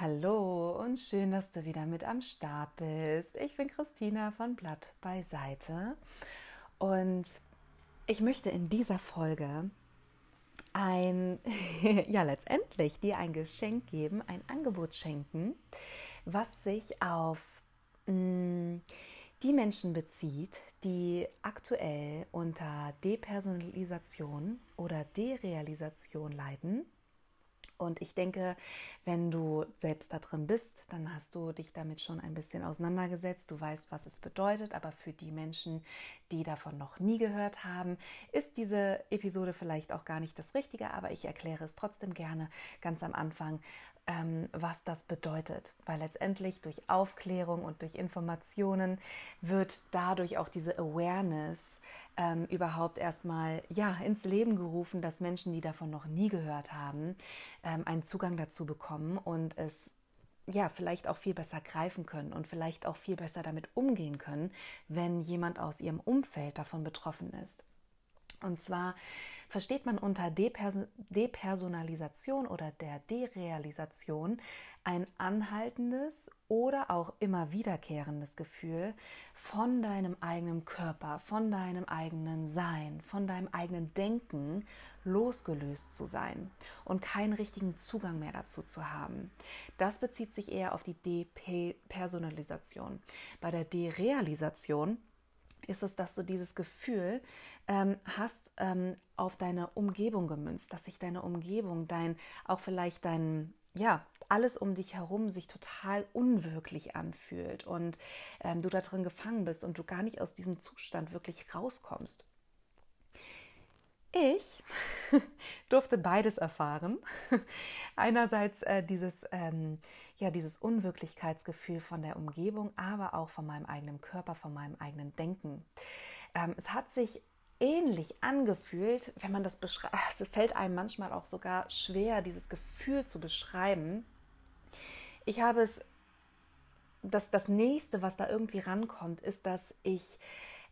Hallo und schön, dass du wieder mit am Start bist. Ich bin Christina von Blatt beiseite und ich möchte in dieser Folge ein, ja, letztendlich dir ein Geschenk geben, ein Angebot schenken, was sich auf mm, die Menschen bezieht, die aktuell unter Depersonalisation oder Derealisation leiden und ich denke, wenn du selbst da drin bist, dann hast du dich damit schon ein bisschen auseinandergesetzt. Du weißt, was es bedeutet. Aber für die Menschen, die davon noch nie gehört haben, ist diese Episode vielleicht auch gar nicht das Richtige. Aber ich erkläre es trotzdem gerne ganz am Anfang, ähm, was das bedeutet. Weil letztendlich durch Aufklärung und durch Informationen wird dadurch auch diese Awareness ähm, überhaupt erstmal ja, ins Leben gerufen, dass Menschen, die davon noch nie gehört haben, ähm, einen Zugang dazu bekommen und es ja, vielleicht auch viel besser greifen können und vielleicht auch viel besser damit umgehen können, wenn jemand aus ihrem Umfeld davon betroffen ist. Und zwar versteht man unter Depersonalisation oder der Derealisation ein anhaltendes oder auch immer wiederkehrendes Gefühl von deinem eigenen Körper, von deinem eigenen Sein, von deinem eigenen Denken losgelöst zu sein und keinen richtigen Zugang mehr dazu zu haben. Das bezieht sich eher auf die Depersonalisation. Bei der Derealisation ist es, dass du dieses Gefühl ähm, hast ähm, auf deine Umgebung gemünzt, dass sich deine Umgebung, dein, auch vielleicht dein, ja, alles um dich herum sich total unwirklich anfühlt und ähm, du da drin gefangen bist und du gar nicht aus diesem Zustand wirklich rauskommst. Ich durfte beides erfahren. Einerseits äh, dieses, ähm, ja, dieses Unwirklichkeitsgefühl von der Umgebung, aber auch von meinem eigenen Körper, von meinem eigenen Denken. Ähm, es hat sich ähnlich angefühlt, wenn man das beschreibt. Es fällt einem manchmal auch sogar schwer, dieses Gefühl zu beschreiben. Ich habe es, das, das nächste, was da irgendwie rankommt, ist, dass ich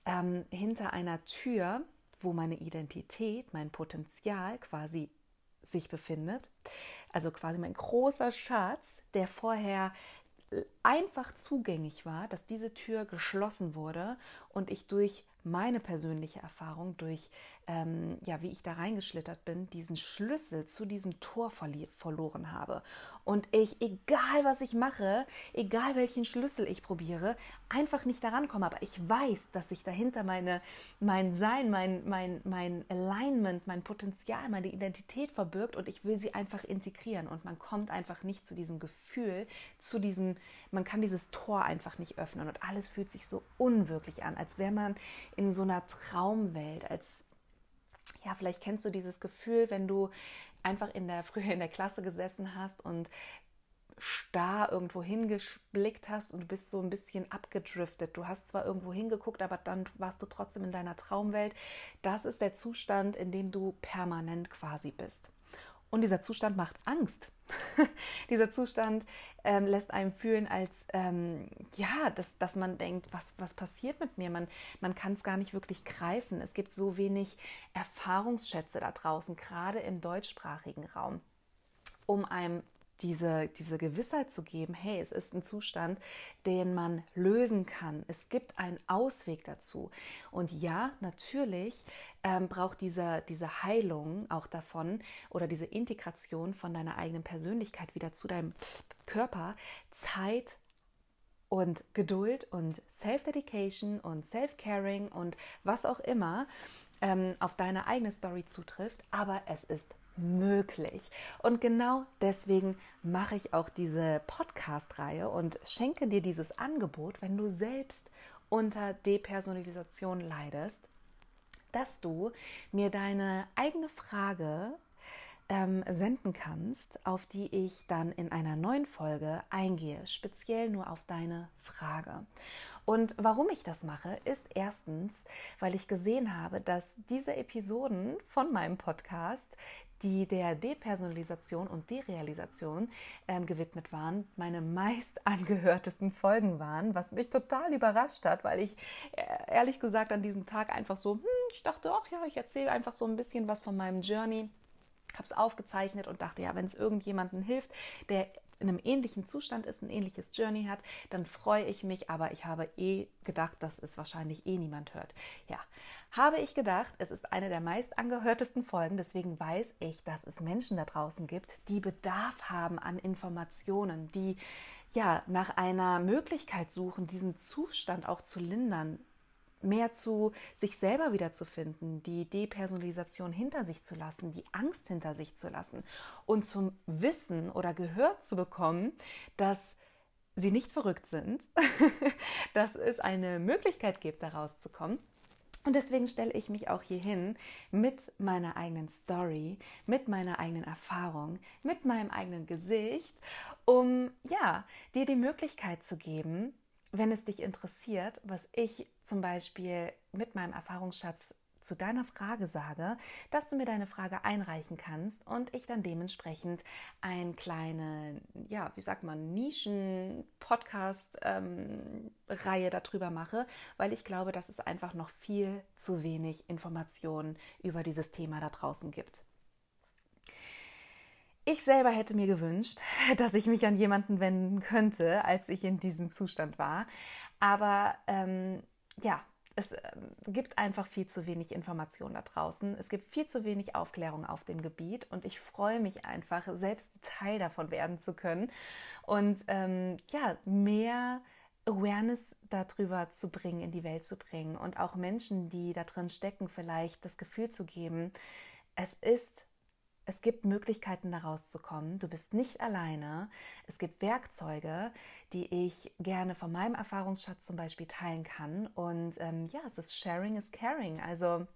ähm, hinter einer Tür, wo meine Identität, mein Potenzial quasi sich befindet, also quasi mein großer Schatz, der vorher einfach zugänglich war, dass diese Tür geschlossen wurde und ich durch meine persönliche Erfahrung durch, ähm, ja, wie ich da reingeschlittert bin, diesen Schlüssel zu diesem Tor verloren habe. Und ich, egal was ich mache, egal welchen Schlüssel ich probiere, einfach nicht daran komme. Aber ich weiß, dass sich dahinter meine, mein Sein, mein, mein, mein Alignment, mein Potenzial, meine Identität verbirgt und ich will sie einfach integrieren. Und man kommt einfach nicht zu diesem Gefühl, zu diesem, man kann dieses Tor einfach nicht öffnen. Und alles fühlt sich so unwirklich an, als wäre man in so einer Traumwelt, als ja, vielleicht kennst du dieses Gefühl, wenn du einfach in der früher in der Klasse gesessen hast und starr irgendwo hingeblickt hast und du bist so ein bisschen abgedriftet. Du hast zwar irgendwo hingeguckt, aber dann warst du trotzdem in deiner Traumwelt. Das ist der Zustand, in dem du permanent quasi bist. Und dieser Zustand macht Angst. dieser Zustand ähm, lässt einem fühlen, als ähm, ja, dass, dass man denkt, was, was passiert mit mir? Man, man kann es gar nicht wirklich greifen. Es gibt so wenig Erfahrungsschätze da draußen, gerade im deutschsprachigen Raum um einem diese, diese Gewissheit zu geben, hey, es ist ein Zustand, den man lösen kann. Es gibt einen Ausweg dazu. Und ja, natürlich ähm, braucht diese, diese Heilung auch davon oder diese Integration von deiner eigenen Persönlichkeit wieder zu deinem Körper Zeit und Geduld und Self-Dedication und Self-Caring und was auch immer ähm, auf deine eigene Story zutrifft. Aber es ist möglich. Und genau deswegen mache ich auch diese Podcast-Reihe und schenke dir dieses Angebot, wenn du selbst unter Depersonalisation leidest, dass du mir deine eigene Frage ähm, senden kannst, auf die ich dann in einer neuen Folge eingehe, speziell nur auf deine Frage. Und warum ich das mache, ist erstens, weil ich gesehen habe, dass diese Episoden von meinem Podcast die der Depersonalisation und Derealisation ähm, gewidmet waren, meine meist angehörtesten Folgen waren, was mich total überrascht hat, weil ich äh, ehrlich gesagt an diesem Tag einfach so, hm, ich dachte, ach ja, ich erzähle einfach so ein bisschen was von meinem Journey, habe es aufgezeichnet und dachte, ja, wenn es irgendjemandem hilft, der in einem ähnlichen Zustand ist, ein ähnliches Journey hat, dann freue ich mich, aber ich habe eh gedacht, dass es wahrscheinlich eh niemand hört. Ja, habe ich gedacht, es ist eine der meist angehörtesten Folgen, deswegen weiß ich, dass es Menschen da draußen gibt, die Bedarf haben an Informationen, die ja nach einer Möglichkeit suchen, diesen Zustand auch zu lindern, mehr zu sich selber wiederzufinden, die Depersonalisation hinter sich zu lassen, die Angst hinter sich zu lassen und zum Wissen oder gehört zu bekommen, dass sie nicht verrückt sind, dass es eine Möglichkeit gibt, da rauszukommen. Und deswegen stelle ich mich auch hier hin mit meiner eigenen Story, mit meiner eigenen Erfahrung, mit meinem eigenen Gesicht, um ja, dir die Möglichkeit zu geben, wenn es dich interessiert, was ich zum Beispiel mit meinem Erfahrungsschatz zu deiner Frage sage, dass du mir deine Frage einreichen kannst und ich dann dementsprechend eine kleine, ja, wie sagt man, Nischen-Podcast-Reihe ähm, darüber mache, weil ich glaube, dass es einfach noch viel zu wenig Informationen über dieses Thema da draußen gibt. Ich selber hätte mir gewünscht, dass ich mich an jemanden wenden könnte, als ich in diesem Zustand war. Aber ähm, ja, es äh, gibt einfach viel zu wenig Information da draußen. Es gibt viel zu wenig Aufklärung auf dem Gebiet und ich freue mich einfach, selbst Teil davon werden zu können und ähm, ja, mehr Awareness darüber zu bringen, in die Welt zu bringen und auch Menschen, die da drin stecken, vielleicht das Gefühl zu geben, es ist es gibt Möglichkeiten, da rauszukommen. Du bist nicht alleine. Es gibt Werkzeuge, die ich gerne von meinem Erfahrungsschatz zum Beispiel teilen kann. Und ähm, ja, es ist Sharing is Caring. Also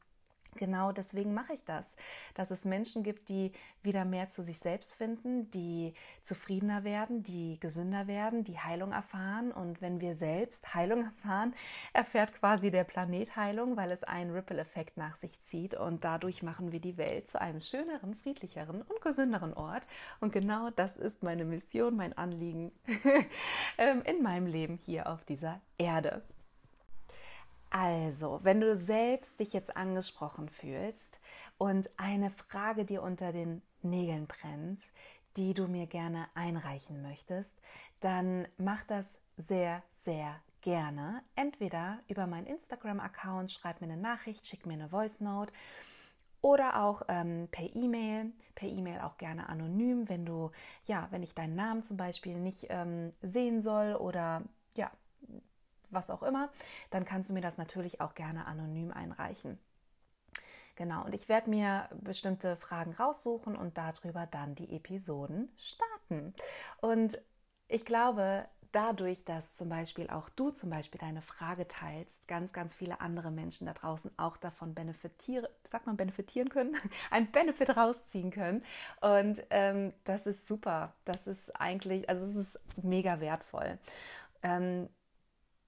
genau deswegen mache ich das, dass es Menschen gibt, die wieder mehr zu sich selbst finden, die zufriedener werden, die gesünder werden, die Heilung erfahren. Und wenn wir selbst Heilung erfahren, erfährt quasi der Planet Heilung, weil es einen Ripple-Effekt nach sich zieht. Und dadurch machen wir die Welt zu einem schöneren, friedlicheren und gesünderen Ort. Und genau das ist meine Mission, mein Anliegen ähm, in meinem Leben hier auf dieser Erde. Also, wenn du selbst dich jetzt angesprochen fühlst und eine Frage dir unter den Nägeln brennt, die du mir gerne einreichen möchtest, dann mach das sehr, sehr gerne. Entweder über meinen Instagram-Account, schreib mir eine Nachricht, schick mir eine Voice Note oder auch ähm, per E-Mail. Per E-Mail auch gerne anonym, wenn du, ja, wenn ich deinen Namen zum Beispiel nicht ähm, sehen soll oder ja, was auch immer, dann kannst du mir das natürlich auch gerne anonym einreichen. Genau, und ich werde mir bestimmte Fragen raussuchen und darüber dann die Episoden starten. Und ich glaube, dadurch, dass zum Beispiel auch du zum Beispiel deine Frage teilst, ganz, ganz viele andere Menschen da draußen auch davon benefitieren, sagt man benefitieren können, ein Benefit rausziehen können. Und ähm, das ist super. Das ist eigentlich, also es ist mega wertvoll. Ähm,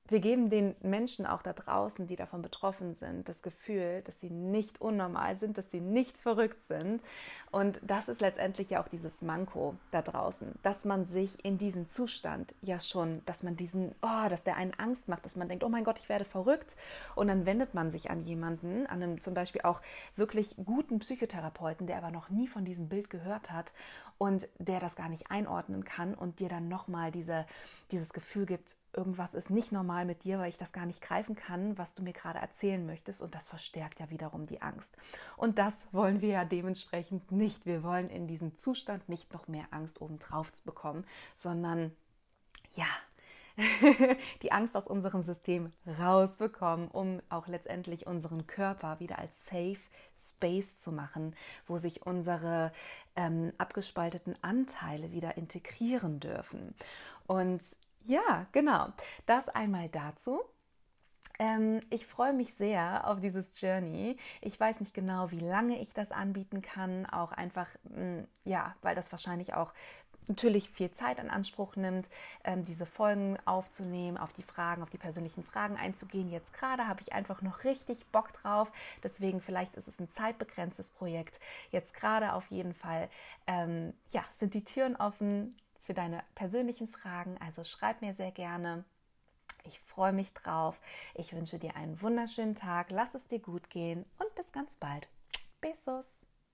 wir geben den Menschen auch da draußen, die davon betroffen sind, das Gefühl, dass sie nicht unnormal sind, dass sie nicht verrückt sind. Und das ist letztendlich ja auch dieses Manko da draußen, dass man sich in diesen Zustand ja schon, dass man diesen, oh, dass der einen Angst macht, dass man denkt, oh mein Gott, ich werde verrückt. Und dann wendet man sich an jemanden, an einem zum Beispiel auch wirklich guten Psychotherapeuten, der aber noch nie von diesem Bild gehört hat und der das gar nicht einordnen kann und dir dann nochmal diese, dieses Gefühl gibt, irgendwas ist nicht normal mit dir, weil ich das gar nicht greifen kann, was du mir gerade erzählen möchtest. Und das verstärkt ja wiederum die Angst. Und das wollen wir ja dementsprechend nicht. Wir wollen in diesem Zustand nicht noch mehr Angst obendrauf bekommen, sondern ja, die Angst aus unserem System rausbekommen, um auch letztendlich unseren Körper wieder als Safe Space zu machen, wo sich unsere ähm, abgespalteten Anteile wieder integrieren dürfen. Und ja, genau, das einmal dazu. Ähm, ich freue mich sehr auf dieses Journey. Ich weiß nicht genau, wie lange ich das anbieten kann, auch einfach, mh, mm, ja, weil das wahrscheinlich auch natürlich viel Zeit in Anspruch nimmt, ähm, diese Folgen aufzunehmen, auf die Fragen, auf die persönlichen Fragen einzugehen. Jetzt gerade habe ich einfach noch richtig Bock drauf. Deswegen vielleicht ist es ein zeitbegrenztes Projekt. Jetzt gerade auf jeden Fall ähm, ja, sind die Türen offen für deine persönlichen Fragen. Also schreib mir sehr gerne. Ich freue mich drauf. Ich wünsche dir einen wunderschönen Tag. Lass es dir gut gehen und bis ganz bald. Besos.